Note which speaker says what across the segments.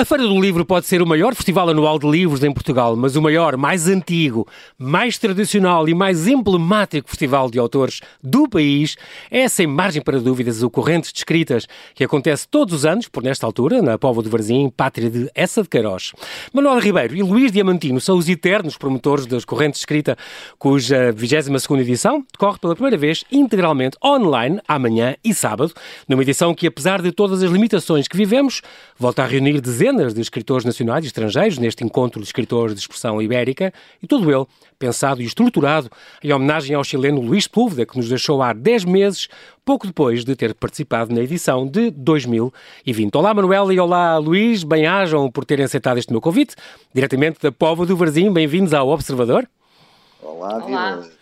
Speaker 1: A Feira do Livro pode ser o maior festival anual de livros em Portugal, mas o maior, mais antigo, mais tradicional e mais emblemático festival de autores do país é, sem margem para dúvidas, o Correntes de Escritas, que acontece todos os anos, por nesta altura, na Póvoa do Varzim, pátria de Essa de Queiroz. Manuel Ribeiro e Luís Diamantino são os eternos promotores das Correntes de Escrita, cuja 22ª edição decorre pela primeira vez integralmente online, amanhã e sábado, numa edição que, apesar de todas as limitações que vivemos, volta a reunir dezenas dezenas de escritores nacionais e estrangeiros neste encontro de escritores de expressão ibérica e todo ele pensado e estruturado em homenagem ao chileno Luís Púlveda, que nos deixou há 10 meses, pouco depois de ter participado na edição de 2020. Olá, Manuela, e olá, Luís. Bem-ajam por terem aceitado este meu convite, diretamente da Povo do Varzim. Bem-vindos ao Observador.
Speaker 2: Olá, Olá.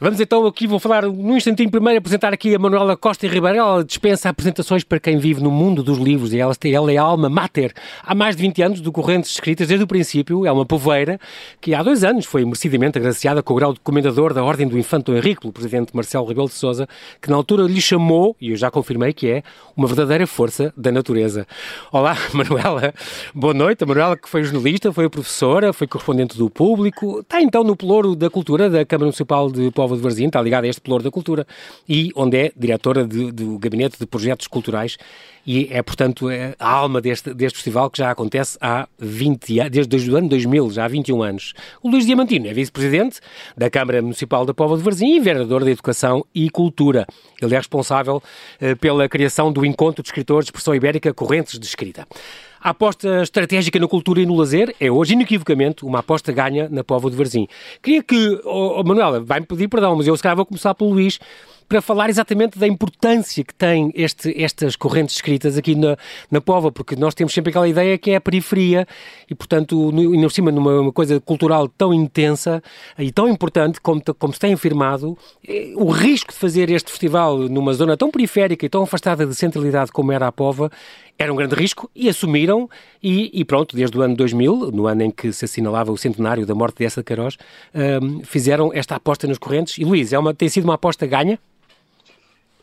Speaker 1: Vamos então aqui, vou falar num instantinho primeiro, apresentar aqui a Manuela Costa e Ribeiro. Ela dispensa apresentações para quem vive no mundo dos livros e ela, ela é a alma mater há mais de 20 anos de correntes escritas desde o princípio. É uma povoeira que há dois anos foi merecidamente agraciada com o grau de comendador da Ordem do Infante Henrique, pelo presidente Marcelo Rebelo de Sousa, que na altura lhe chamou, e eu já confirmei que é, uma verdadeira força da natureza. Olá, Manuela. Boa noite. A Manuela que foi jornalista, foi professora, foi correspondente do público, está então no pelouro da cultura da Câmara Municipal de Povo Póvoa de Varzim, está ligada a este Pelouro da Cultura, e onde é diretora de, do Gabinete de Projetos Culturais e é, portanto, é a alma deste, deste festival que já acontece há 20 anos, desde, desde o ano 2000, já há 21 anos. O Luís Diamantino é vice-presidente da Câmara Municipal da Póvoa de Varzim e vereador da Educação e Cultura. Ele é responsável eh, pela criação do Encontro de Escritores de Expressão Ibérica Correntes de Escrita. A aposta estratégica na cultura e no lazer é hoje, inequivocamente, uma aposta ganha na Póvoa de Varzim. Queria que, oh, oh Manuela, vai-me pedir perdão, mas eu se calhar vou começar pelo Luís, para falar exatamente da importância que têm este, estas correntes escritas aqui na, na Pova, porque nós temos sempre aquela ideia que é a periferia e, portanto, no, no cima numa coisa cultural tão intensa e tão importante como, como se tem afirmado, eh, o risco de fazer este festival numa zona tão periférica e tão afastada de centralidade como era a Pova era um grande risco e assumiram e, e, pronto, desde o ano 2000, no ano em que se assinalava o centenário da morte de Essa de Queiroz, um, fizeram esta aposta nos correntes. E Luís, é uma, tem sido uma aposta ganha?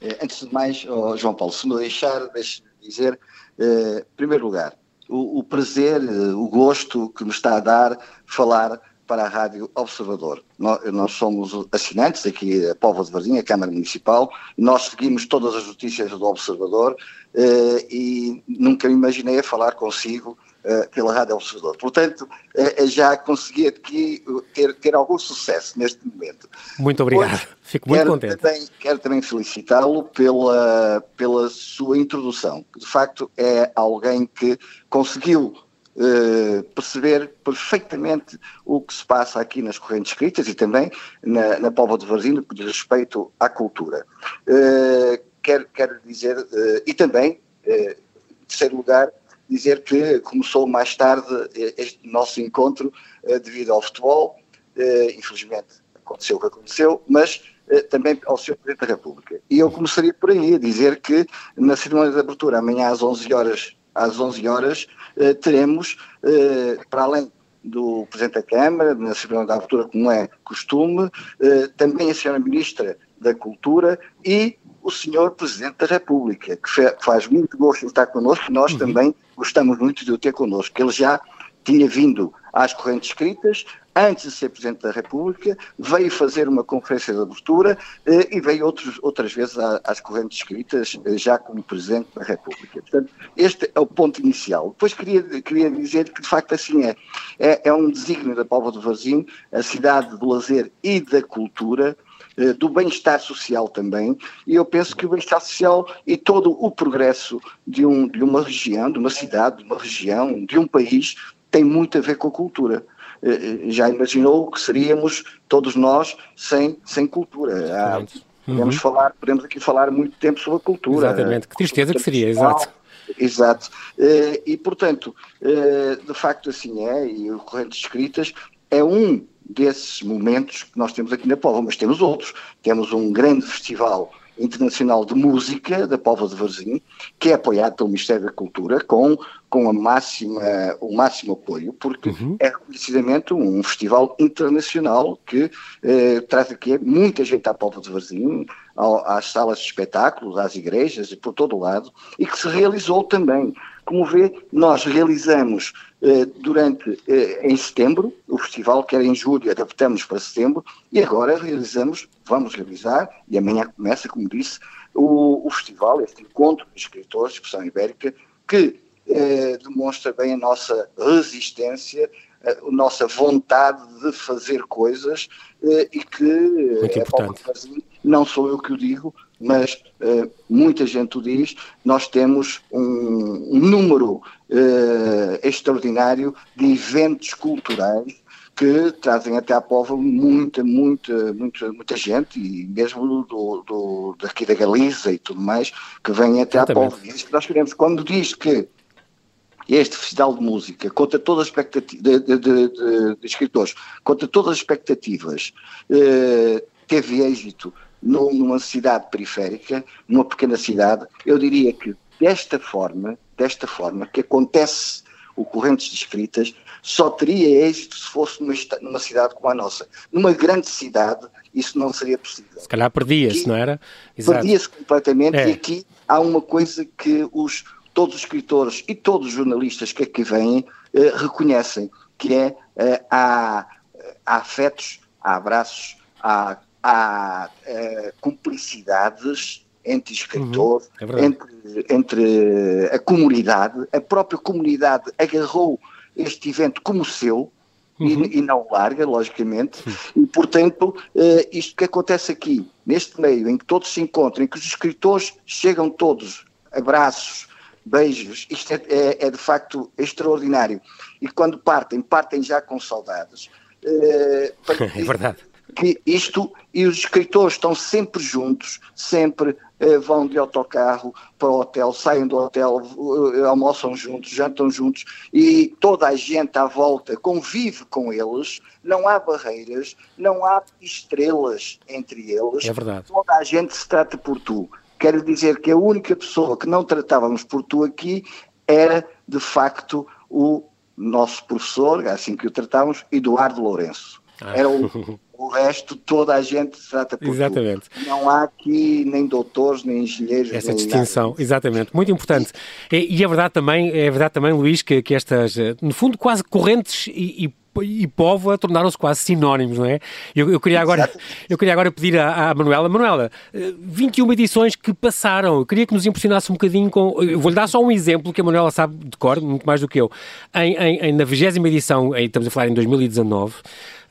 Speaker 2: Eh, antes de mais, oh, João Paulo, se me deixar, deixe dizer, eh, em primeiro lugar, o, o, prazer, eh, o gosto que me está a dar falar para a Rádio Observador. Nós, nós somos assinantes aqui, a Póvoa de Varzim, a Câmara Municipal, nós seguimos todas as notícias do Observador eh, e nunca me imaginei falar consigo pela Rádio Observador. Portanto, uh, já consegui aqui ter, ter algum sucesso neste momento.
Speaker 1: Muito obrigado, Hoje, fico muito
Speaker 2: quero
Speaker 1: contente.
Speaker 2: Também, quero também felicitá-lo pela, pela sua introdução, que de facto é alguém que conseguiu Uh, perceber perfeitamente o que se passa aqui nas correntes escritas e também na, na Póvoa de Varzim, no que diz respeito à cultura. Uh, quero, quero dizer, uh, e também, em terceiro lugar, dizer que começou mais tarde eh, este nosso encontro eh, devido ao futebol, eh, infelizmente aconteceu o que aconteceu, mas também ao Sr. Presidente da República. E eu começaria por aí a dizer que na cerimónia de abertura, amanhã às 11 horas, às 11 horas teremos, para além do Presidente da Câmara, na cerimónia de abertura, como é costume, também a Sra. Ministra da Cultura e o senhor Presidente da República, que faz muito gosto de estar connosco, nós uhum. também gostamos muito de o ter connosco. Ele já tinha vindo às correntes escritas, antes de ser Presidente da República, veio fazer uma conferência de abertura eh, e veio outros, outras vezes às correntes escritas, eh, já como Presidente da República. Portanto, este é o ponto inicial. Depois queria, queria dizer que, de facto, assim é. É, é um desígnio da Póvoa do Varzim, a cidade do lazer e da cultura, do bem-estar social também, e eu penso que o bem-estar social e todo o progresso de, um, de uma região, de uma cidade, de uma região, de um país, tem muito a ver com a cultura. Eh, eh, já imaginou o que seríamos todos nós sem, sem cultura? Há, uhum. podemos, falar, podemos aqui falar muito tempo sobre a cultura.
Speaker 1: Exatamente, que tristeza que seria, exato.
Speaker 2: Exato. E, portanto, de facto assim é, e o Corrente de Escritas é um desses momentos que nós temos aqui na Póvoa, mas temos outros. Temos um grande festival internacional de música da Póvoa de Varzim, que é apoiado pelo Ministério da Cultura com, com a máxima, o máximo apoio, porque uhum. é reconhecidamente um festival internacional que eh, traz aqui muita gente à Póvoa de Varzim, ao, às salas de espetáculos, às igrejas e por todo o lado, e que se realizou também Como vê, nós realizamos durante, eh, em setembro, o festival, que era em julho, adaptamos para setembro, e agora realizamos, vamos realizar, e amanhã começa, como disse, o, o festival, este encontro de escritores de expressão ibérica, que eh, demonstra bem a nossa resistência, a, a nossa vontade de fazer coisas eh, e que
Speaker 1: Muito
Speaker 2: é
Speaker 1: importante.
Speaker 2: Não sou eu que o digo, mas eh, muita gente o diz, nós temos um, um número eh, extraordinário de eventos culturais que trazem até à Póvoa muita, muita, muita, muita gente, e mesmo do, do, daqui da Galiza e tudo mais, que vêm até
Speaker 1: Exatamente.
Speaker 2: à Póvoa. E é isso que nós queremos. Quando diz que este festival de música, contra todas as expectativas de, de, de, de, escritores, contra todas as expectativas, eh, teve êxito numa cidade periférica, numa pequena cidade, eu diria que desta forma, desta forma que acontece o Correntes de Escritas, só teria êxito se fosse numa, numa cidade como a nossa. Numa grande cidade, isso não seria possível
Speaker 1: Se calhar perdia-se, não era?
Speaker 2: Perdia-se completamente
Speaker 1: É.
Speaker 2: e aqui há uma coisa que os, todos os escritores e todos os jornalistas que aqui vêm eh, reconhecem, que é eh, há, há afetos, há abraços, há, há eh, cumplicidades entre escritores,
Speaker 1: é verdade.
Speaker 2: entre, entre a comunidade, a própria comunidade agarrou este evento como seu, e, e não larga, logicamente, e portanto, eh, isto que acontece aqui, neste meio em que todos se encontram, em que os escritores chegam todos, abraços, beijos, isto é, é- é de facto extraordinário. E quando partem, partem já com saudades. Para
Speaker 1: É verdade.
Speaker 2: Que isto e os escritores estão sempre juntos, sempre eh, vão de autocarro para o hotel, saem do hotel, eh, almoçam juntos, jantam juntos e toda a gente à volta convive com eles, não há barreiras, não há estrelas entre eles,
Speaker 1: É verdade.
Speaker 2: toda a gente se trata por tu. Quero dizer que a única pessoa que não tratávamos por tu aqui era, de facto, o nosso professor, assim que o tratávamos, Eduardo Lourenço.
Speaker 1: Ah.
Speaker 2: Era o, o resto, toda a gente se trata por
Speaker 1: Exatamente.
Speaker 2: tu. Não há aqui nem doutores, nem engenheiros,
Speaker 1: Essa
Speaker 2: nem
Speaker 1: distinção, exatamente, muito importante. E, e é verdade também, é verdade também, Luís, que, que estas, eh, no fundo, quase correntes e, e e Póvoa tornaram-se quase sinónimos, não é? Eu, eu queria agora, eu queria agora pedir à, à Manuela, Manuela, eh, 21 edições que passaram, eu queria que nos impressionasse um bocadinho com, eu vou-lhe dar só um exemplo que a Manuela sabe de cor, muito mais do que eu. Em, em- em- na 20 edição, em- estamos a falar em 2019,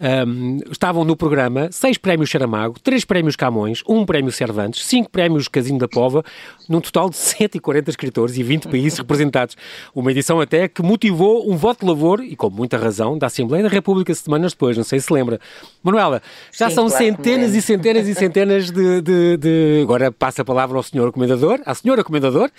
Speaker 1: um, estavam no programa seis prémios Saramago, três prémios Camões, um prémio Cervantes, cinco prémios Casino da Pova, num total de 140 escritores e 20 países representados. Uma edição até que motivou um voto de louvor, e com muita razão, da Assembleia da República semanas depois, não sei se lembra. Manuela, já
Speaker 3: Sim,
Speaker 1: são
Speaker 3: claro
Speaker 1: centenas e centenas e centenas de, de- de- Agora passa a palavra ao senhor Comendador, à senhora Comendador.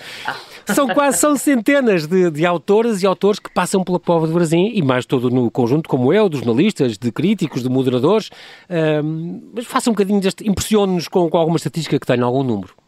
Speaker 1: São quase são centenas de, de autoras e autores que passam pela Pova de Varzim e mais todo no conjunto, como eu, de jornalistas, de críticos, de moderadores. Ahm, mas faça um bocadinho deste. Impressione-nos com, com alguma estatística que tenha algum número.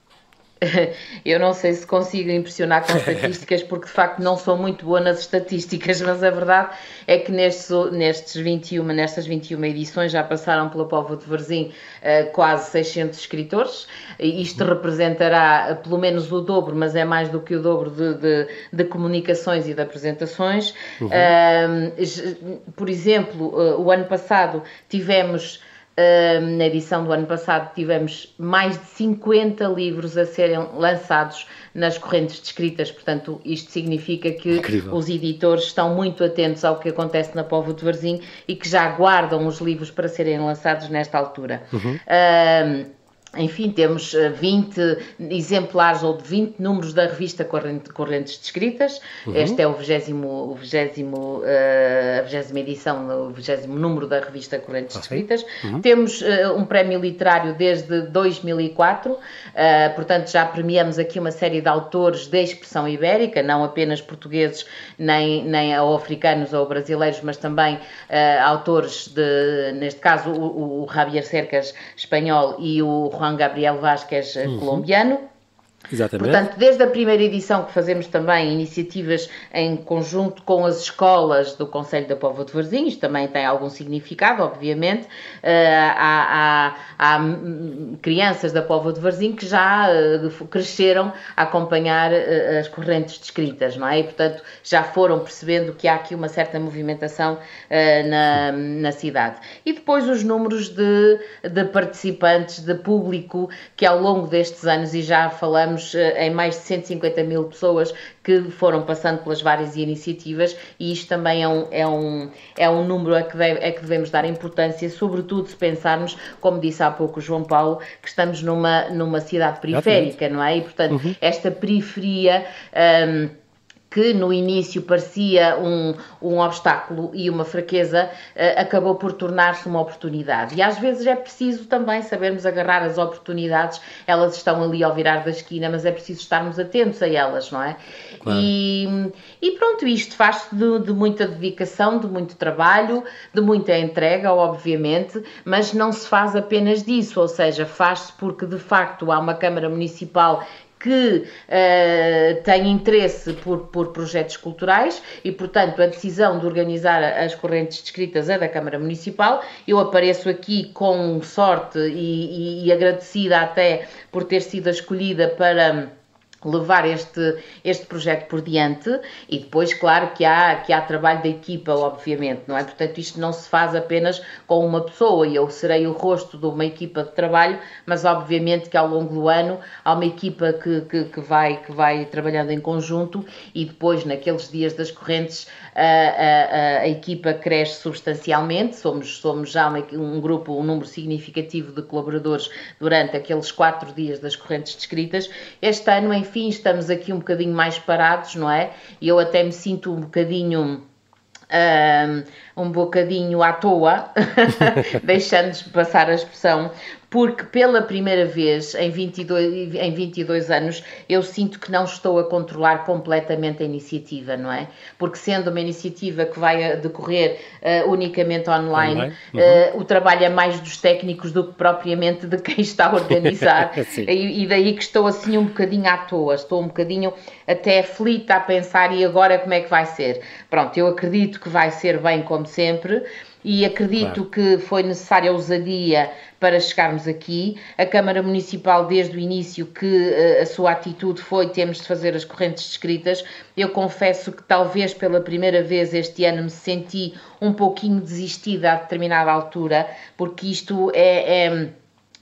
Speaker 3: Eu não sei se consigo impressionar com estatísticas, porque de facto não sou muito boa nas estatísticas, mas a verdade é que nestes, nestes 21, nestas 21 edições já passaram pela Póvoa de Varzim eh, quase 600 escritores. Isto representará eh, pelo menos o dobro, mas é mais do que o dobro de, de- de comunicações e de apresentações. Ahm, j- por exemplo, eh, o ano passado tivemos. Uh, na edição do ano passado tivemos mais de 50 livros a serem lançados nas correntes de escritas, portanto isto significa que
Speaker 1: Incrível.
Speaker 3: os editores estão muito atentos ao que acontece na Póvoa de Varzim e que já guardam os livros para serem lançados nesta altura. Uh, enfim, temos eh, 20 exemplares ou de 20 números da revista Corrente- Correntes de Escritas. Este é o 20, o 20, eh, a 20 edição, o 20 número da revista Correntes de Escritas. Temos eh, um prémio literário desde 2004, eh, portanto já premiamos aqui uma série de autores da expressão ibérica, não apenas portugueses, nem, nem ou africanos ou brasileiros, mas também eh, autores de, neste caso, o, o Javier Cercas espanhol e o Juan Gabriel Vázquez eh, colombiano.
Speaker 1: Exatamente.
Speaker 3: Portanto, desde a primeira edição que fazemos também iniciativas em conjunto com as escolas do Conselho da Póvoa de Varzim, isto também tem algum significado, obviamente. Uh, há, há, há, crianças da Póvoa de Varzim que já uh, cresceram a acompanhar uh, as correntes descritas, não é? E, portanto, já foram percebendo que há aqui uma certa movimentação na, na cidade. E depois os números de, de participantes, de público, que ao longo destes anos, e já falamos eh, em mais de 150 mil pessoas que foram passando pelas várias iniciativas e isto também é um, é um, é um número a que, deve, a que devemos dar importância, sobretudo se pensarmos, como disse há pouco o João Paulo, que estamos numa, numa cidade periférica, não é? E, portanto, uhum. esta periferia. Um, que no início parecia um, um obstáculo e uma fraqueza, uh, acabou por tornar-se uma oportunidade. E às vezes é preciso também sabermos agarrar as oportunidades, elas estão ali ao virar da esquina, mas é preciso estarmos atentos a elas, não é? Claro. E, e, pronto, isto faz-se de, de muita dedicação, de muito trabalho, de muita entrega, obviamente, mas não se faz apenas disso, ou seja, faz-se porque de facto há uma Câmara Municipal que uh, tem interesse por, por projetos culturais e, portanto, a decisão de organizar as correntes descritas é da Câmara Municipal. Eu apareço aqui com sorte e, e, e agradecida até por ter sido escolhida para levar este, este projeto por diante e depois, claro, que há, que há trabalho da equipa, obviamente, não é? Portanto, isto não se faz apenas com uma pessoa e eu serei o rosto de uma equipa de trabalho, mas obviamente que ao longo do ano há uma equipa que, que, que vai, que vai trabalhando em conjunto e depois, naqueles dias das correntes, a, a, a equipa cresce substancialmente, somos, somos já uma, um grupo, um número significativo de colaboradores durante aqueles quatro dias das correntes descritas. Este ano, enfim, estamos aqui um bocadinho mais parados, não é? E eu até me sinto um bocadinho. Um, um bocadinho à toa, deixando-se passar a expressão, porque pela primeira vez em 22, em 22 anos eu sinto que não estou a controlar completamente a iniciativa, não é? Porque sendo uma iniciativa que vai decorrer uh, unicamente online, online. Uhum. Uh, o trabalho é mais dos técnicos do que propriamente de quem está a organizar. e, e, daí que estou assim um bocadinho à toa, estou um bocadinho até aflita a pensar e agora como é que vai ser? Pronto, eu acredito que vai ser bem como sempre e acredito claro. que foi necessária ousadia para chegarmos aqui. A Câmara Municipal, desde o início, que uh, a sua atitude foi temos de fazer as correntes descritas. Eu confesso que talvez pela primeira vez este ano me senti um pouquinho desistida a determinada altura, porque isto é, é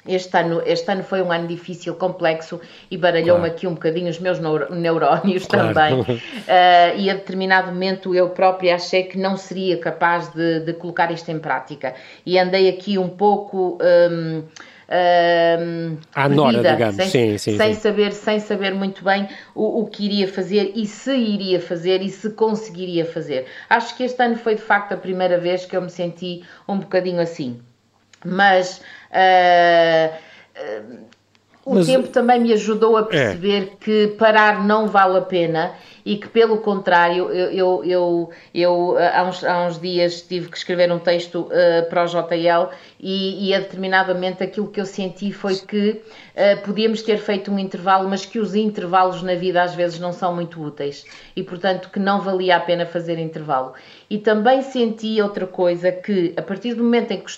Speaker 3: este ano, este ano foi um ano difícil, complexo e baralhou-me claro. aqui um bocadinho os meus neurónios claro. também. Uh, e a determinado momento eu própria achei que não seria capaz de, de colocar isto em prática. E andei aqui um pouco. Um,
Speaker 1: um, à nora, digamos, sem, sim, sim,
Speaker 3: sem
Speaker 1: sim.
Speaker 3: saber sem saber muito bem o, o, que iria fazer e se iria fazer e se conseguiria fazer. Acho que este ano foi de facto a primeira vez que eu me senti um bocadinho assim. Mas uh, uh, o Mas, tempo também me ajudou a é. perceber é. que parar não vale a pena e que, pelo contrário, eu, eu, eu, eu há, uns, há uns dias tive que escrever um texto uh, para o JL e, e determinadamente aquilo que eu senti foi que uh, podíamos ter feito um intervalo, mas que os intervalos na vida às vezes não são muito úteis e, portanto, que não valia a pena fazer intervalo. E também senti outra coisa que, a partir do momento em que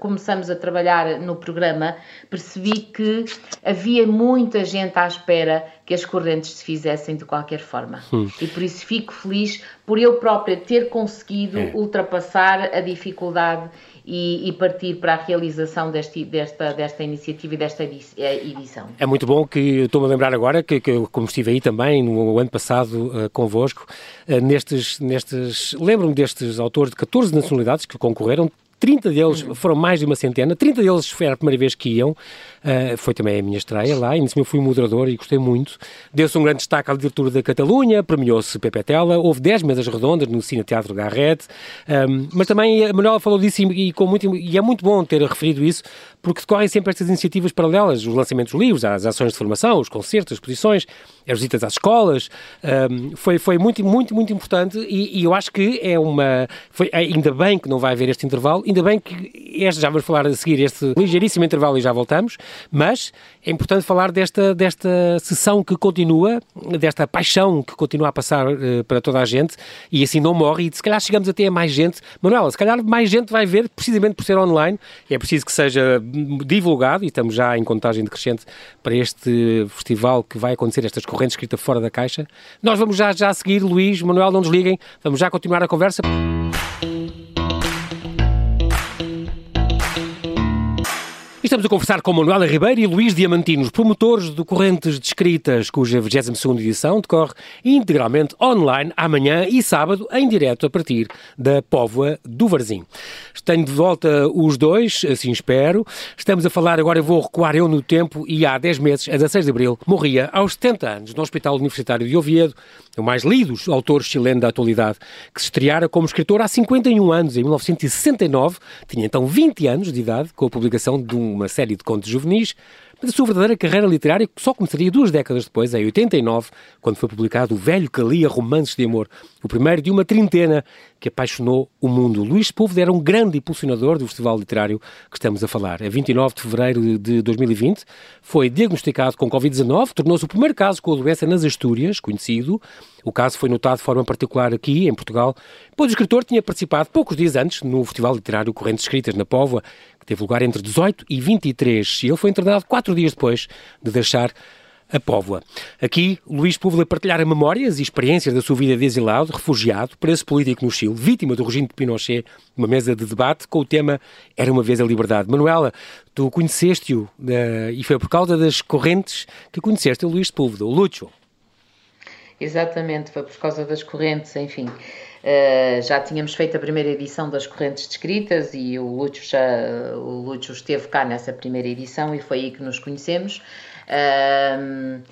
Speaker 3: começamos a trabalhar no programa, percebi que havia muita gente à espera que as correntes se fizessem de qualquer forma. Hum. E por isso fico feliz por eu própria ter conseguido é. ultrapassar a dificuldade e, e, partir para a realização deste, desta, desta iniciativa e desta eh, edição.
Speaker 1: É muito bom que estou-me a lembrar agora que, que como estive aí também no ano passado uh, convosco, uh, nestes, nestes lembro-me destes autores de 14 nacionalidades que concorreram, 30 deles, foram mais de uma centena, 30 deles foi a primeira vez que iam, uh, foi também a minha estreia lá, ainda assim eu fui moderador e gostei muito. Deu-se um grande destaque à literatura da Catalunha, premiou-se Pepe Tela, houve 10 mesas redondas no Cine Teatro Garrett, um, mas também a Manuela falou disso e, e, com muito, e é muito bom ter referido isso, porque decorrem sempre estas iniciativas paralelas, os lançamentos de livros, as ações de formação, os concertos, as exposições, as visitas às escolas, um, foi, foi muito, muito, muito importante e, e, eu acho que é uma, foi, ainda bem que não vai haver este intervalo, ainda bem que este, já vamos falar a seguir este ligeiríssimo intervalo e já voltamos, mas é importante falar desta, desta sessão que continua, desta paixão que continua a passar uh, para toda a gente e assim não morre e se calhar chegamos até a mais gente. Manuela, se calhar mais gente vai ver precisamente por ser online, é preciso que seja divulgado e estamos já em contagem decrescente para este festival que vai acontecer, estas correntes escritas fora da caixa. Nós vamos já, já seguir, Luís, Manuel, não desliguem, vamos já continuar a conversa. Estamos a conversar com Manuela Ribeiro e Luís Diamantino, os promotores do Correntes de Escritas, cuja 22ª edição decorre integralmente online amanhã e sábado, em direto a partir da Póvoa do Varzim. Tenho de volta os dois, assim espero. Estamos a falar, agora eu vou recuar eu no tempo, e há 10 meses, a 16 de abril, morria aos 70 anos no Hospital Universitário de Oviedo, o mais lido autor chileno da atualidade, que se estreara como escritor há 51 anos, em 1969, tinha então 20 anos de idade, com a publicação de uma série de contos juvenis, mas a sua verdadeira carreira literária só começaria duas décadas depois, em 89, quando foi publicado O Velho que Lia Romances de Amor, o primeiro de uma trintena que apaixonou o mundo. Luís Sepúlveda era um grande impulsionador do festival literário que estamos a falar. A 29 de fevereiro de 2020 foi diagnosticado com Covid-19, tornou-se o primeiro caso com a doença nas Astúrias, conhecido. O caso foi notado de forma particular aqui, em Portugal, pois o escritor tinha participado poucos dias antes no festival literário Correntes Escritas na Póvoa, teve lugar entre 18 e 23, e ele foi internado quatro dias depois de deixar a Póvoa. Aqui, Luís Púvila partilhar memórias e experiências da sua vida de exilado, refugiado, preso político no Chile, vítima do regime de Pinochet, uma mesa de debate com o tema Era uma vez a liberdade. Manuela, tu conheceste-o uh, e foi por causa das correntes que conheceste o Luís Púlveda, o Lucho.
Speaker 3: Exatamente, foi por causa das correntes, enfim. Uh, já tínhamos feito a primeira edição das correntes descritas e o Lúcio, já, o Lúcio esteve cá nessa primeira edição e foi aí que nos conhecemos. Uh,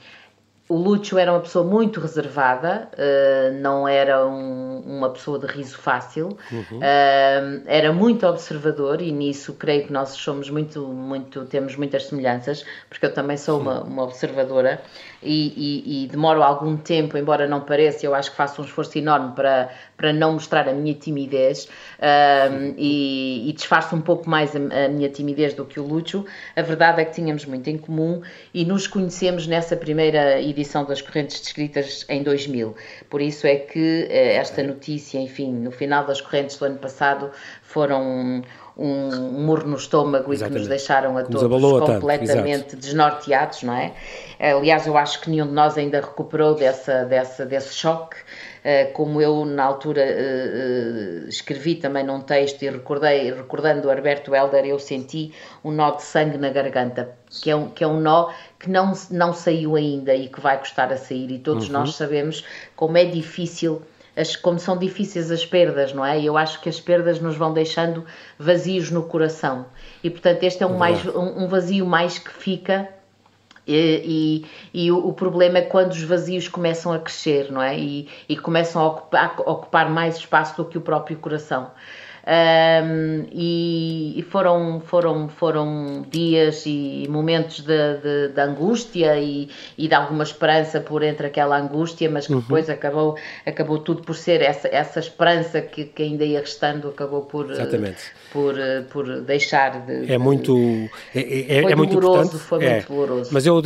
Speaker 3: o Lúcio era uma pessoa muito reservada, uh, não era um, uma pessoa de riso fácil, uhum. uh, era muito observador e nisso creio que nós somos muito, muito, temos muitas semelhanças, porque eu também sou uma, uma observadora e, e, e, demoro algum tempo, embora não pareça, eu acho que faço um esforço enorme para, para não mostrar a minha timidez uh, e, e disfarço um pouco mais a, a, minha timidez do que o Lúcio. A verdade é que tínhamos muito em comum e nos conhecemos nessa primeira edição das Correntes Descritas em 2000. Por isso é que eh, esta notícia, enfim, no final das correntes do ano passado, foram um murro no estômago Exatamente. e que nos deixaram a todos completamente desnorteados, não é? Aliás, eu acho que nenhum de nós ainda recuperou dessa, dessa, desse choque. Eh, como eu na altura uh, escrevi também num texto e recordei, recordando o Alberto Helder, eu senti um nó de sangue na garganta, que é um, que é um nó que não, não saiu ainda e que vai custar a sair, e todos uhum. nós sabemos como é difícil as, como são difíceis as perdas, não é? Eu acho que as perdas nos vão deixando vazios no coração. E portanto, este é um, mais, um, um vazio mais que fica e, e, e o, o, problema é quando os vazios começam a crescer, não é? E, e começam a ocupar, a ocupar, mais espaço do que o próprio coração. Um, e, foram, foram, foram dias e momentos de, de, de angústia e, e, de alguma esperança por entre aquela angústia, mas que uhum. depois acabou, acabou tudo por ser essa, essa esperança que, que ainda ia restando, acabou por. Exatamente por, por deixar de.
Speaker 1: É muito. É, é,
Speaker 3: foi
Speaker 1: é muito
Speaker 3: doloroso, foi é. muito doloroso.
Speaker 1: Mas eu, uh...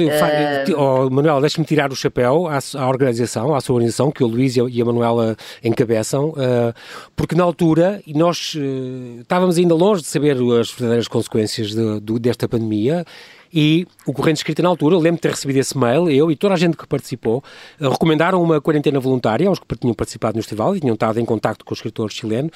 Speaker 1: oh, Manuel, deixe-me tirar o chapéu à, à, organização, à sua organização, que o Luís e a Manuela encabeçam, uh, porque na altura, e uh, estávamos ainda longe de saber as verdadeiras consequências de, de, desta pandemia e o Corrente Escrita na altura, lembro de ter recebido esse mail, eu e toda a gente que participou, recomendaram uma quarentena voluntária aos que tinham participado no festival e tinham estado em contato com o escritor chileno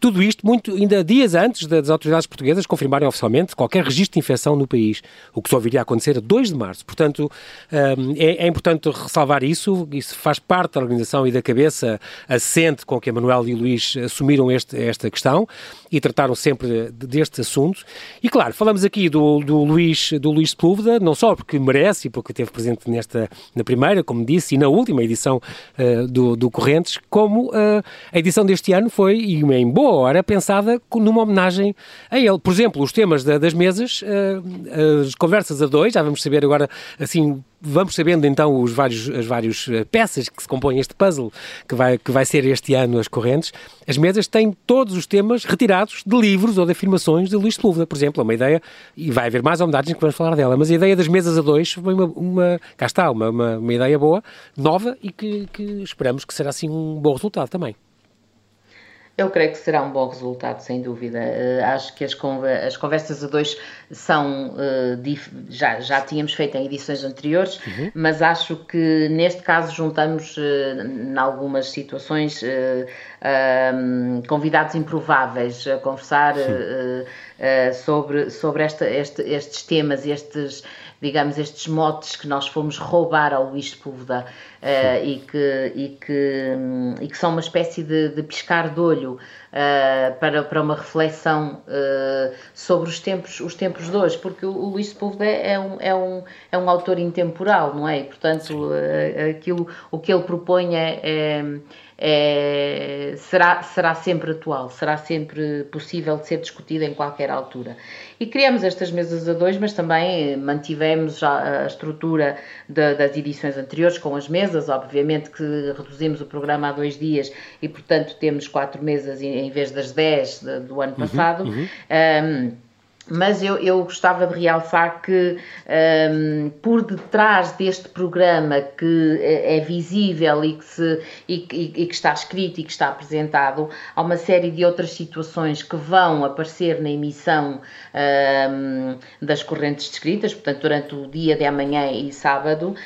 Speaker 1: tudo isto muito ainda dias antes das autoridades portuguesas confirmarem oficialmente qualquer registro de infecção no país, o que só viria a acontecer a 2 de março. Portanto, hum, é, é importante ressalvar isso, isso faz parte da organização e da cabeça assente com que Manuel e Luís assumiram este, esta questão e trataram sempre deste assunto. E claro, falamos aqui do, do Luís, do Luís Sepúlveda, não só porque merece e porque esteve presente nesta, na primeira, como disse, e na última edição uh, do, do Correntes, como uh, a edição deste ano foi, e em boa hora pensada numa homenagem a ele. Por exemplo, os temas da, das mesas, uh, as conversas a dois, já vamos saber agora, assim, vamos sabendo então os vários, as várias eh, peças que se compõem este puzzle que vai, que vai ser este ano as correntes, as mesas têm todos os temas retirados de livros ou de afirmações de Luís Sepúlveda, por exemplo, uma ideia, e vai haver mais homenagens que vamos falar dela, mas a ideia das mesas a dois foi uma, uma cá está, uma, uma, uma ideia boa, nova e que, que esperamos que será assim um bom resultado também.
Speaker 3: Eu creio que será um bom resultado, sem dúvida. Uh, acho que as, as, conversas a dois são. Uh, já, já tínhamos feito em edições anteriores, uhum. mas acho que neste caso juntamos, uh, em algumas situações, um, convidados improváveis a conversar sobre, sobre esta, este, estes temas, estes digamos, estes motes que nós fomos roubar ao Luís Sepúlveda uh, e, que, e, que, um, e que são uma espécie de, de piscar de olho uh, para, para uma reflexão uh, sobre os tempos, os tempos de hoje, porque o, o Luís Sepúlveda é um, é, um, é um autor intemporal, não é? E, portanto, aquilo, o que ele propõe é, é é, será, será sempre atual, será sempre possível de ser discutida em qualquer altura. E criamos estas mesas a dois, mas também mantivemos a, a estrutura de, das edições anteriores com as mesas, obviamente que reduzimos o programa a dois dias e, portanto, temos quatro mesas em vez das dez do ano uhum, passado. Uhum, uhum. Um, mas eu, eu gostava de realçar que um, por detrás deste programa que é, é visível e que, se, e, e, e, que está escrito e que está apresentado, há uma série de outras situações que vão aparecer na emissão um, das correntes descritas, portanto, durante o dia de amanhã e sábado, uh,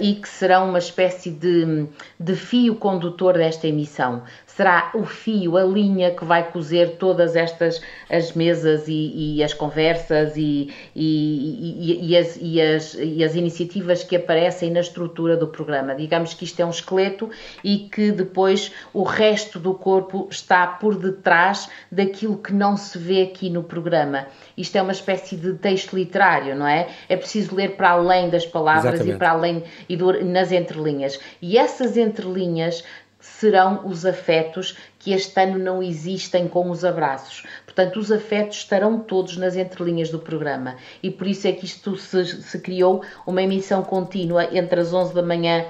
Speaker 3: e que serão uma espécie de, de fio condutor desta emissão será o fio, a linha que vai cozer todas estas as mesas e, e as conversas e, e, e, as, e, as, e as iniciativas que aparecem na estrutura do programa. Digamos que isto é um esqueleto e que depois o resto do corpo está por detrás daquilo que não se vê aqui no programa. Isto é uma espécie de texto literário, não é? É preciso ler para além das palavras Exatamente. e para além e do, nas entrelinhas. E essas entrelinhas serão os afetos que este ano não existem com os abraços. Portanto, os afetos estarão todos nas entrelinhas do programa e por isso é que isto se, se criou uma emissão contínua entre as 11 da manhã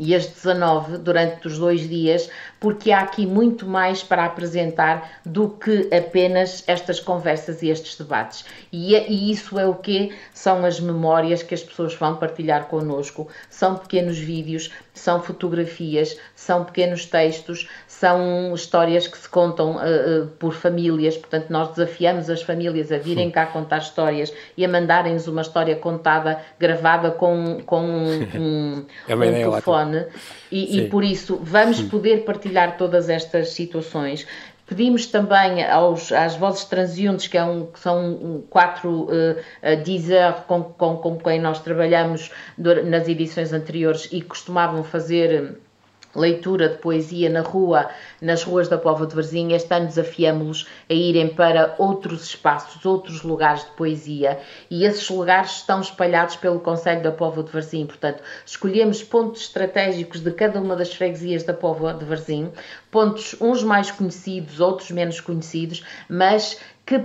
Speaker 3: e as 19 durante os dois dias, porque há aqui muito mais para apresentar do que apenas estas conversas e estes debates. E, é, e isso é o que são as memórias que as pessoas vão partilhar connosco, são pequenos vídeos, são fotografias, são pequenos textos, são histórias que se contam uh, uh, por famílias, portanto, nós desafiamos as famílias a virem cá contar histórias e a mandarem-nos uma história contada, gravada com, com um, um, é um telefone, e, e, por isso vamos poder partilhar todas estas situações. Pedimos também aos, às vozes transeuntes, que, é um, que são quatro uh, uh, Deezer com, com, com quem nós trabalhamos nas edições anteriores e costumavam fazer leitura de poesia na rua, nas ruas da Pova de Varzim. Este ano desafiamos-los a irem para outros espaços, outros lugares de poesia e esses lugares estão espalhados pelo Conselho da Pova de Varzim. Portanto, escolhemos pontos estratégicos de cada uma das freguesias da Pova de Varzim, pontos uns mais conhecidos, outros menos conhecidos, mas que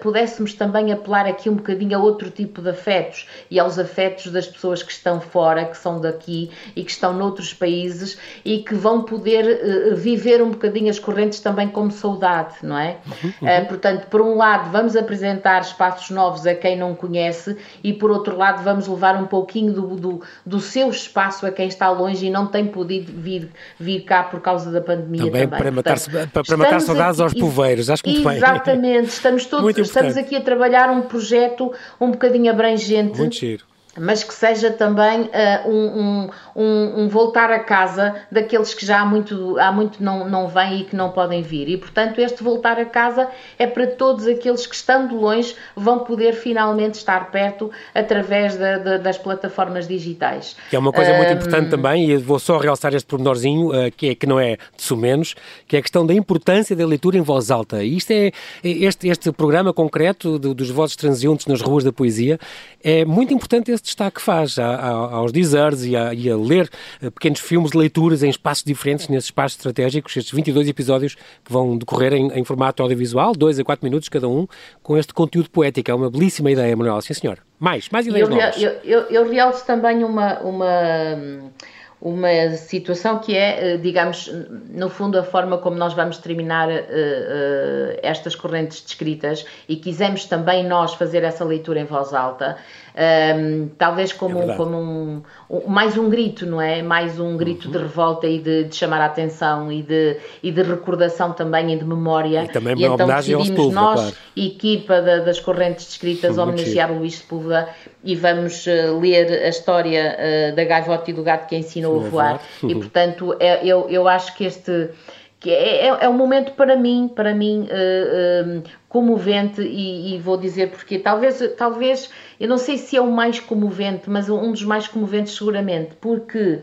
Speaker 3: pudéssemos também apelar aqui um bocadinho a outro tipo de afetos e aos afetos das pessoas que estão fora, que são daqui e que estão noutros países e que vão poder uh, viver um bocadinho as correntes também como saudade, não é? Uhum. Uh, portanto, por um lado, vamos apresentar espaços novos a quem não conhece e por outro lado, vamos levar um pouquinho do, do, do seu espaço a quem está longe e não tem podido vir, vir cá por causa da pandemia também.
Speaker 1: também. Para, matar, para, para matar saudades aqui, aos poveiros, acho que muito
Speaker 3: exatamente, bem. Exatamente estamos todos, estamos aqui a trabalhar um projeto um bocadinho abrangente.
Speaker 1: Muito giro
Speaker 3: mas que seja também uh, um, um, um, voltar a casa daqueles que já há muito, há muito não, não vêm e que não podem vir. E, portanto, este voltar a casa é para todos aqueles que, estando longe, vão poder finalmente estar perto através da, da, das plataformas digitais.
Speaker 1: Que é uma coisa muito importante também, e vou só realçar este pormenorzinho, uh, que, é, que não é de menos, que é a questão da importância da leitura em voz alta. E isto é, este, este programa concreto do, dos vozes transeuntes nas ruas da poesia, é muito importante esse destaque que faz a, a, aos deserts e a, e a ler eh, pequenos filmes de leituras em espaços diferentes, nesses espaços estratégicos, estes 22 episódios que vão decorrer em, em formato audiovisual, 2 a 4 minutos cada um, com este conteúdo poético. É uma belíssima ideia, Manuel. Sim, senhor. Mais, mais ideias
Speaker 3: eu,
Speaker 1: novas.
Speaker 3: Eu, eu, eu realço também uma, uma, uma situação que é, eh, digamos, no fundo, a forma como nós vamos terminar uh, uh, estas correntes descritas e quisemos também nós fazer essa leitura em voz alta um, talvez como, é como um, um, mais um grito, não é? Mais um grito uhum. de revolta e de, de, chamar a atenção e de, e de recordação também e de memória.
Speaker 1: E também uma e então decidimos Sepúlveda,
Speaker 3: nós,
Speaker 1: claro.
Speaker 3: equipa da, das correntes descritas, homenagear o Luís Sepúlveda e vamos uh, ler a história uh, da gaivota e do gato que ensinou a voar. Uhum. E portanto, é, eu, eu acho que este que é, é, é, um momento para mim, para mim, uh, comovente e, e, vou dizer porque talvez, talvez, eu não sei se é o mais comovente, mas um dos mais comoventes seguramente, porque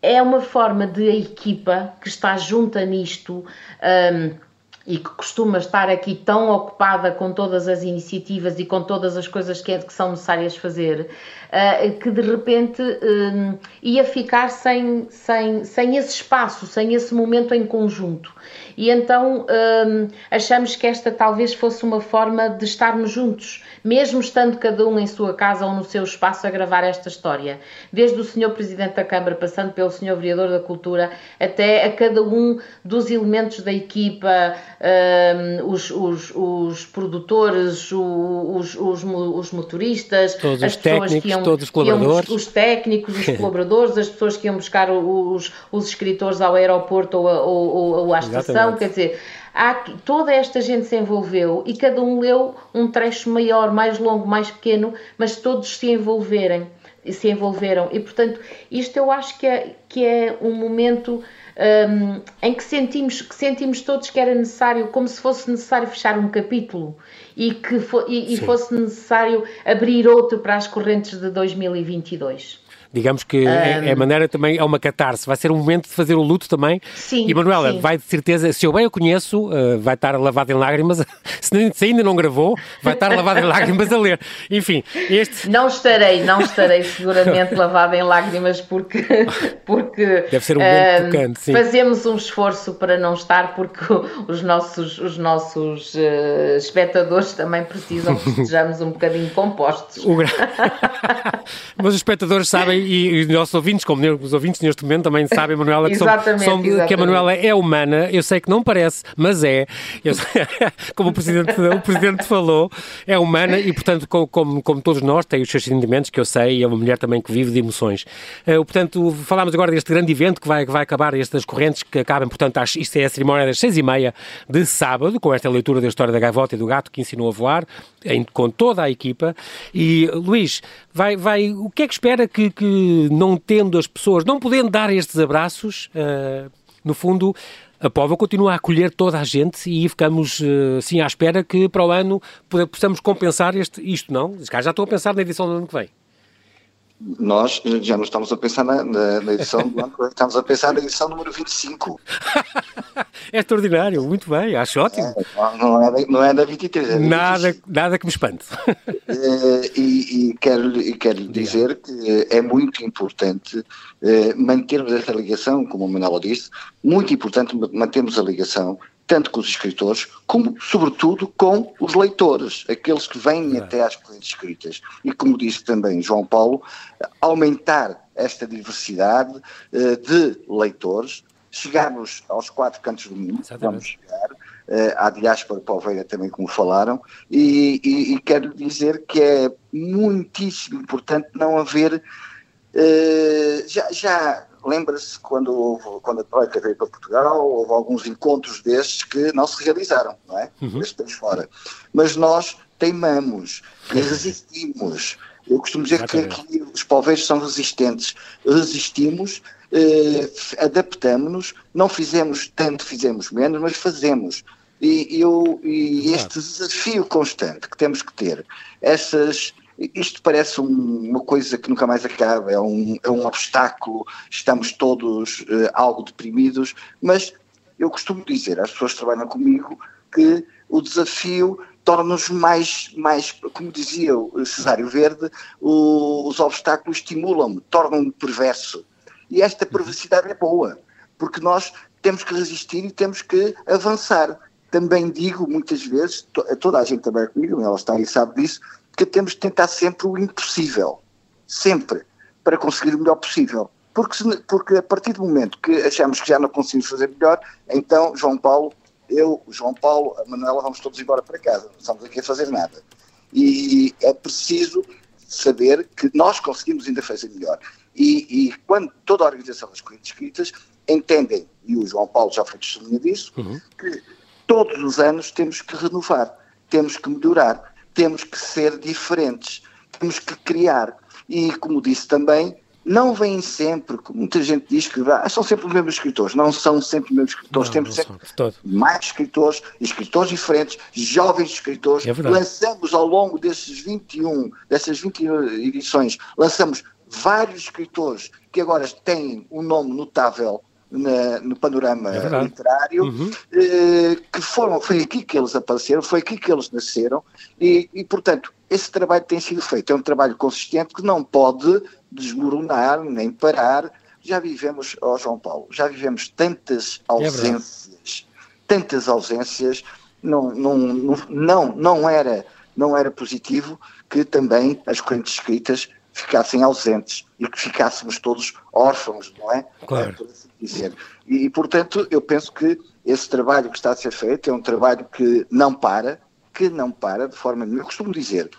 Speaker 3: é uma forma de a equipa que está junta nisto. Um, e que costuma estar aqui tão ocupada com todas as iniciativas e com todas as coisas que, é, que são necessárias fazer, uh, que de repente uh, ia ficar sem, sem, sem esse espaço, sem esse momento em conjunto. E então uh, achamos que esta talvez fosse uma forma de estarmos juntos, mesmo estando cada um em sua casa ou no seu espaço a gravar esta história. Desde o Sr. Presidente da Câmara, passando pelo Sr. Vereador da Cultura, até a cada um dos elementos da equipa, os, os, os, produtores, os, os, os motoristas,
Speaker 1: todos as pessoas que iam, todos os colaboradores,
Speaker 3: iam, os técnicos, os colaboradores, as pessoas que iam buscar os, os escritores ao aeroporto ou, ou, ou à estação, Exatamente. Quer dizer, há, toda esta gente se envolveu e cada um leu um trecho maior, mais longo, mais pequeno, mas todos se envolverem se envolveram. E portanto isto eu acho que é, que é um momento um, em que sentimos, que sentimos todos que era necessário, como se fosse necessário fechar um capítulo e que fo e, e fosse necessário abrir outro para as correntes de 2022.
Speaker 1: Digamos que um, é, é, a maneira também, é uma catarse, vai ser um momento de fazer o luto também.
Speaker 3: Sim.
Speaker 1: E Manuela, sim. vai de certeza, se eu bem o conheço, uh, vai estar lavado em lágrimas, se, se, ainda não gravou, vai estar lavado em lágrimas a ler. Enfim, este.
Speaker 3: Não estarei, não estarei seguramente lavado em lágrimas porque. porque
Speaker 1: Deve ser um momento uh, tocante, sim.
Speaker 3: Fazemos um esforço para não estar porque os nossos, os nossos uh, espectadores também precisam que estejamos um bocadinho compostos.
Speaker 1: Mas os espectadores sabem e, e os nossos ouvintes, como os ouvintes neste momento também sabem, Manuela, que, são, são, que a Manuela é humana. Eu sei que não parece, mas é. Eu, como o Presidente, o Presidente falou, é humana e, portanto, como, como, como, todos nós, tem os seus sentimentos, que eu sei, e é uma mulher também que vive de emoções. Uh, portanto, falámos agora deste grande evento que vai, que vai acabar, estas correntes que acabam, portanto, às, isto é a cerimónia das seis e meia de sábado, com esta leitura da história da gaivota e do gato que ensinou a voar, em, com toda a equipa. E, Luís, vai, vai, o que é que espera que, que não tendo as pessoas, não podendo dar estes abraços, uh, no fundo, a Pova continua a acolher toda a gente e ficamos uh, assim à espera que para o ano possamos compensar este, isto, não? Já estou a pensar na edição do ano que vem
Speaker 2: nós já não estamos a pensar na, na, na edição do ano, estamos a pensar na edição número 25.
Speaker 1: é extraordinário, muito bem, acho ótimo.
Speaker 2: É, não, é, não é da 23, é
Speaker 1: nada, nada que me espante.
Speaker 2: Eh, e, e, quero, e quero dizer que é muito importante eh, mantermos esta ligação, como o Manuel disse, muito importante mantermos a ligação tanto com os escritores, como, sobretudo, com os leitores, aqueles que vêm é. até às correntes escritas. E, como disse também João Paulo, aumentar esta diversidade uh, de leitores, chegarmos aos quatro cantos do mundo, Exatamente. vamos chegar, uh, à diáspora poveira também, como falaram, e, e, e, quero dizer que é muitíssimo importante não haver. Uh, já, já lembra-se quando, houve, quando a Troika veio para Portugal, houve alguns encontros destes que não se realizaram, não é? Uhum. Estes fora. Mas nós teimamos e resistimos. Eu costumo dizer que aqui os poveiros são resistentes. Resistimos, eh, adaptamos-nos, não fizemos tanto, fizemos menos, mas fazemos. E, eu, e este desafio constante que temos que ter, essas isto parece um, uma coisa que nunca mais acaba, é um, é um obstáculo, estamos todos uh, algo deprimidos, mas eu costumo dizer às pessoas que trabalham comigo que o desafio torna-nos mais, mais, como dizia o Cesário Verde, o, os obstáculos estimulam-me, tornam-me perverso. E esta uhum. perversidade é boa, porque nós temos que resistir e temos que avançar. Também digo muitas vezes, toda a gente trabalha comigo, ela está aí sabe disso, que temos de tentar sempre o impossível, sempre, para conseguir o melhor possível. Porque, porque a partir do momento que achamos que já não conseguimos fazer melhor, então, João Paulo, eu, João Paulo, a Manuela, vamos todos embora para casa, não estamos aqui a fazer nada. E é preciso saber que nós conseguimos ainda fazer melhor. E, e quando toda a organização das correntes escritas entendem, e o João Paulo já foi testemunha disso, uhum. que todos os anos temos que renovar, temos que melhorar, temos que ser diferentes, temos que criar. E, como disse também, não vêm sempre, como muita gente diz que ah, são sempre os mesmos escritores, não são sempre os mesmos escritores, não, temos não sempre mais escritores, escritores diferentes, jovens escritores. É lançamos ao longo desses 21, dessas 21 edições, lançamos vários escritores que agora têm um nome notável na, no panorama é literário, uhum. eh, que foram, foi aqui que eles apareceram, foi aqui que eles nasceram, e, e, portanto esse trabalho tem sido feito, é um trabalho consistente que não pode desmoronar nem parar. Já vivemos, ó oh João Paulo, já vivemos tantas é ausências, é tantas ausências, não, não, não, não, era, não era positivo que também as correntes escritas ficassem ausentes e que ficássemos todos órfãos, não é?
Speaker 1: Claro. É, por assim
Speaker 2: dizer. E, e, portanto, eu penso que esse trabalho que está a ser feito é um trabalho que não para, que não para de forma nenhuma. Eu costumo dizer,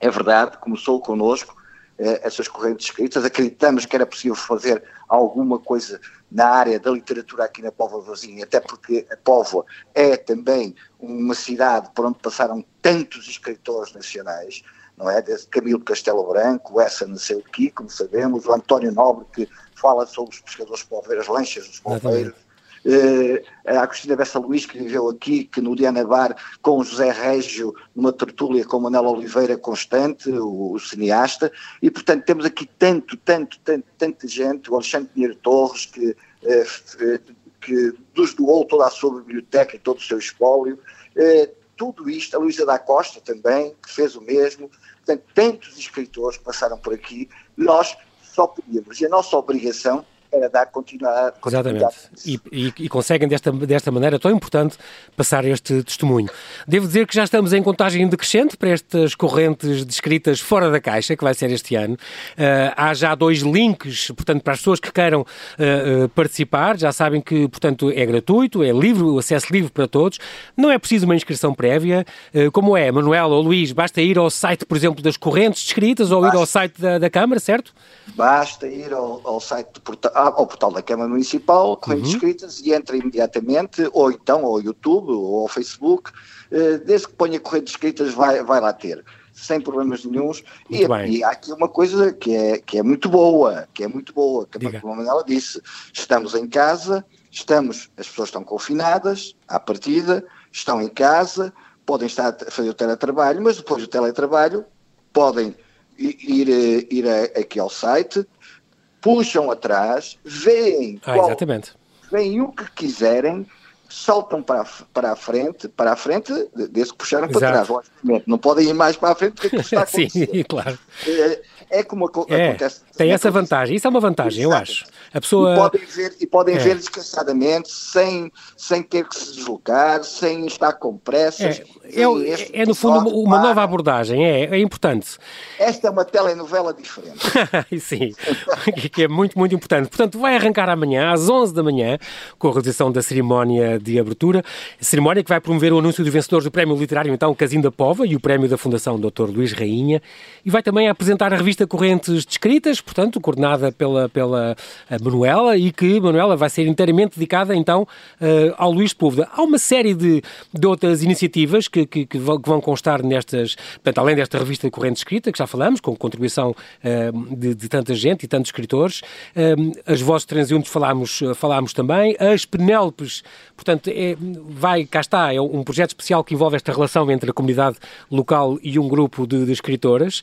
Speaker 2: é verdade, começou connosco eh, essas correntes escritas, acreditamos que era possível fazer alguma coisa na área da literatura aqui na Póvoa Vazinha, até porque a Póvoa é também uma cidade por onde passaram tantos escritores nacionais, não é? Desde Camilo Castelo Branco, essa não sei o que, como sabemos, o António Nobre, que fala sobre os pescadores poveiros, lanchas dos poveiros, Uh, a Cristina Bessa Luís, que viveu aqui, que no Diana Bar, com o José Régio, numa tertúlia com Manela Oliveira Constante, o, o, cineasta, e portanto temos aqui tanto, tanto, tanto, tanta gente, o Alexandre Pinheiro Torres, que, uh, que nos doou toda a sua biblioteca e todo o seu espólio, uh, tudo isto, a Luísa da Costa também, que fez o mesmo, portanto, tantos escritores passaram por aqui, nós só podíamos, e a nossa obrigação era dar continuidade.
Speaker 1: Exatamente. E, e, e, conseguem desta, desta maneira tão importante passar este testemunho. Devo dizer que já estamos em contagem decrescente para estas correntes descritas fora da caixa, que vai ser este ano. Uh, há já dois links, portanto, para as pessoas que queiram uh, uh, participar, já sabem que, portanto, é gratuito, é livre, o acesso livre para todos. Não é preciso uma inscrição prévia. como é, Manuel ou Luís, basta ir ao site, por exemplo, das correntes descritas ou basta. ir ao site da, da Câmara, certo?
Speaker 2: Basta ir ao, ao site do portal ao portal da Câmara Municipal, correntes uhum. escritas, e entra imediatamente, ou então ao YouTube ou ao Facebook, eh, desde que ponha correntes escritas vai, vai lá ter sem problemas nenhums. E, e, há aqui uma coisa que é, que é muito boa, que é muito boa, que a Manuela disse, estamos em casa, estamos, as pessoas estão confinadas, à partida, estão em casa, podem estar a fazer o teletrabalho, mas depois do teletrabalho podem ir, ir, ir aqui ao site, puxam atrás, veem,
Speaker 1: ah, qual, exatamente.
Speaker 2: veem o que quiserem, saltam para, para a frente, para a frente, desde que puxaram para Exato. trás, logicamente. Não podem ir mais para a frente porque é está a
Speaker 1: Sim, claro.
Speaker 2: É, é como é, acontece.
Speaker 1: Tem essa vantagem, isso é uma vantagem, Exato. eu acho. A pessoa...
Speaker 2: E podem ver, e podem é. ver descansadamente, sem, sem ter que se deslocar, sem estar com pressas.
Speaker 1: É, é, é no fundo uma para... nova abordagem, é, é importante.
Speaker 2: Esta é uma telenovela diferente.
Speaker 1: Sim, que é muito, muito importante. Portanto, vai arrancar amanhã, às 11 da manhã, com a realização da cerimónia de abertura, cerimónia que vai promover o anúncio dos vencedores do Prémio Literário, então, Casim da Pova, e o Prémio da Fundação Dr. Luís Rainha, e vai também apresentar a revista Correntes Descritas, portanto, coordenada pela, pela eh, Manuela, e que, Manuela, vai ser inteiramente dedicada, então, uh, ao Luís de Púlveda. Há uma série de, de outras iniciativas que, que, que, vão constar nestas, portanto, além desta revista de Correntes Escrita, que já falamos, com contribuição uh, de, de, tanta gente e tantos escritores, as vozes transeuntes falámos, falámos também, as Penélopes, portanto, é, vai, cá está, é um projeto especial que envolve esta relação entre a comunidade local e um grupo de, de escritoras,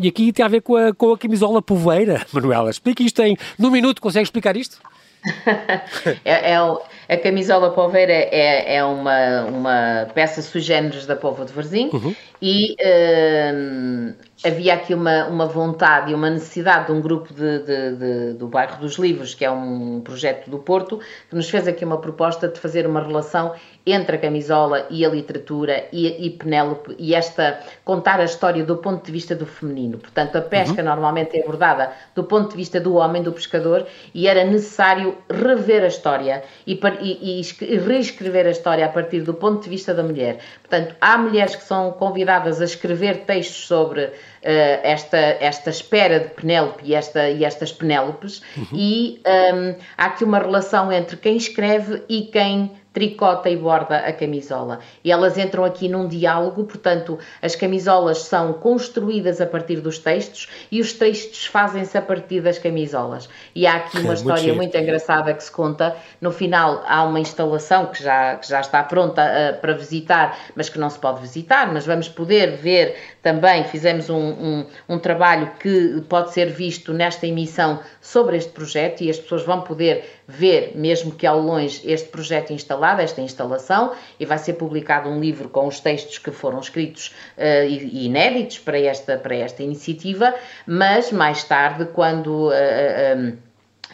Speaker 1: e aqui tem a ver com a, com a camisola poveira, Manuela. Explica isto em, num minuto, consegue explicar isto?
Speaker 3: é, é, a camisola poveira é, é uma, uma peça sui generis da Povo de Varzim uhum. E uh, havia aqui uma, uma vontade e uma necessidade de um grupo de, de, de, do Bairro dos Livros, que é um projeto do Porto, que nos fez aqui uma proposta de fazer uma relação entre a camisola e a literatura e, e Penélope e esta contar a história do ponto de vista do feminino. Portanto, a pesca uhum. normalmente é abordada do ponto de vista do homem, do pescador, e era necessário rever a história e, e, e reescrever a história a partir do ponto de vista da mulher. Portanto, há mulheres que são convidadas a escrever textos sobre uh, esta, esta espera de Penélope e, esta, e estas Penélopes, uhum. e um, há aqui uma relação entre quem escreve e quem tricota e borda a camisola. E elas entram aqui num diálogo, portanto, as camisolas são construídas a partir dos textos e os textos fazem-se a partir das camisolas. E há aqui uma é, história muito, muito, engraçada que se conta. No final há uma instalação que já, que já está pronta uh, para visitar, mas que não se pode visitar, mas vamos poder ver também, fizemos um, um, um trabalho que pode ser visto nesta emissão sobre este projeto e as pessoas vão poder ver, mesmo que ao longe, este projeto instalado, esta instalação, e vai ser publicado um livro com os textos que foram escritos uh, e, inéditos para esta, para esta iniciativa, mas mais tarde, quando. Uh, eh, um, eh,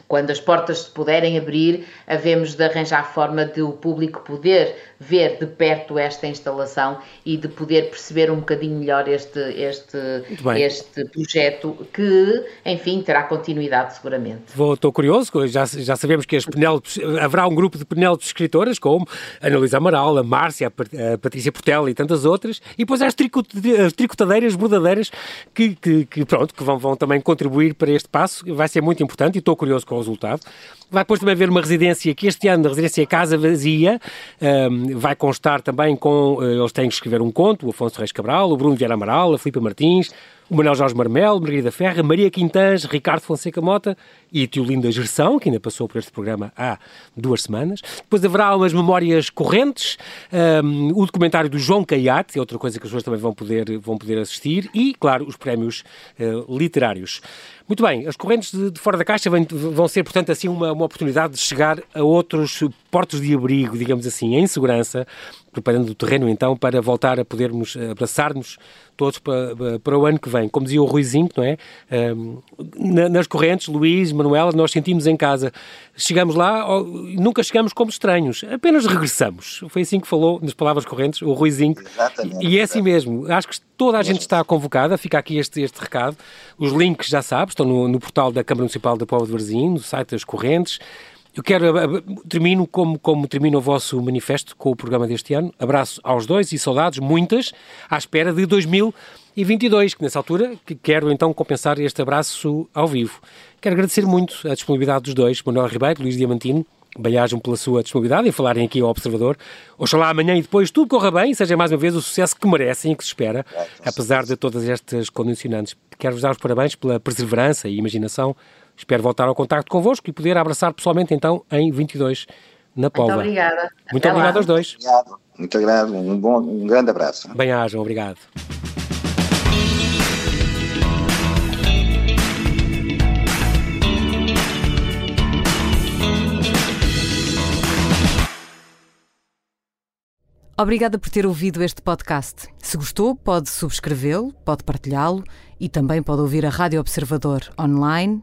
Speaker 3: quando as portas se puderem abrir, havemos de arranjar forma de o público poder ver de perto esta instalação e de poder perceber um bocadinho melhor este, este, este projeto que, enfim, terá continuidade seguramente.
Speaker 1: Vou, estou curioso, já, já sabemos que as Penélopes, haverá um grupo de Penélopes escritoras como a Analisa Amaral, a Márcia, a Patrícia Portela e tantas outras, e depois há as, as tricotadeiras, bordadeiras que, que, que, pronto, que vão, vão também contribuir para este passo, vai ser muito importante e estou curioso com o resultado. Vai depois também haver uma residência, que este ano a residência Casa Vazia, um, vai constar também com, uh, eles têm que escrever um conto, o Afonso Reis Cabral, o Bruno Vieira Amaral, a Filipe Martins, o Manuel Jorge Marmel, Margarida Ferra, Maria Quintãs, Ricardo Fonseca Mota e Tio Linda Gerção, que ainda passou por este programa há duas semanas. Depois haverá umas memórias correntes, um, o documentário do João Caiate, é outra coisa que as pessoas também vão poder, vão poder assistir, e, claro, os prémios uh, literários. Muito bem, as correntes de, de fora da caixa vão, vão, ser, portanto, assim uma, uma oportunidade de chegar a outros portos de abrigo, digamos assim, em segurança, preparando o terreno então para voltar a podermos abraçar-nos todos para, para o ano que vem. Como dizia o Ruizinho, não é? Um, nas correntes, Luís, Manuela, nós sentimos em casa. Chegamos lá, nunca chegamos como estranhos, apenas regressamos. Foi assim que falou, nas palavras correntes, o Ruizinho. Exatamente. E é assim mesmo. Acho que toda a gente está convocada, fica aqui este, este recado. Os links, já sabes, estão no, no portal da Câmara Municipal da Povo de Varzim, no site das correntes. Eu quero, termino como, como termina o vosso manifesto com o programa deste ano. Abraço aos dois e saudades, muitas, à espera de 2022, que nessa altura quero então compensar este abraço ao vivo. Quero agradecer muito a disponibilidade dos dois, Manuel Ribeiro, Luís Diamantino, bem-ajam pela sua disponibilidade em falarem aqui ao Observador. Oxalá amanhã e depois tudo corra bem e seja mais uma vez o sucesso que merecem e que se espera, apesar de todas estas condicionantes. Quero-vos dar os parabéns pela perseverança e imaginação Espero voltar ao contacto convosco e poder abraçar pessoalmente então em 22 na Póvoa.
Speaker 3: Muito obrigada.
Speaker 1: Muito Até obrigado lá. aos dois.
Speaker 2: Obrigado. Muito obrigado. Um, bom, um grande abraço.
Speaker 1: Bem-ajam. Obrigado.
Speaker 4: Obrigada por ter ouvido este podcast. Se gostou, pode subscrevê-lo, pode partilhá-lo e também pode ouvir a Rádio Observador online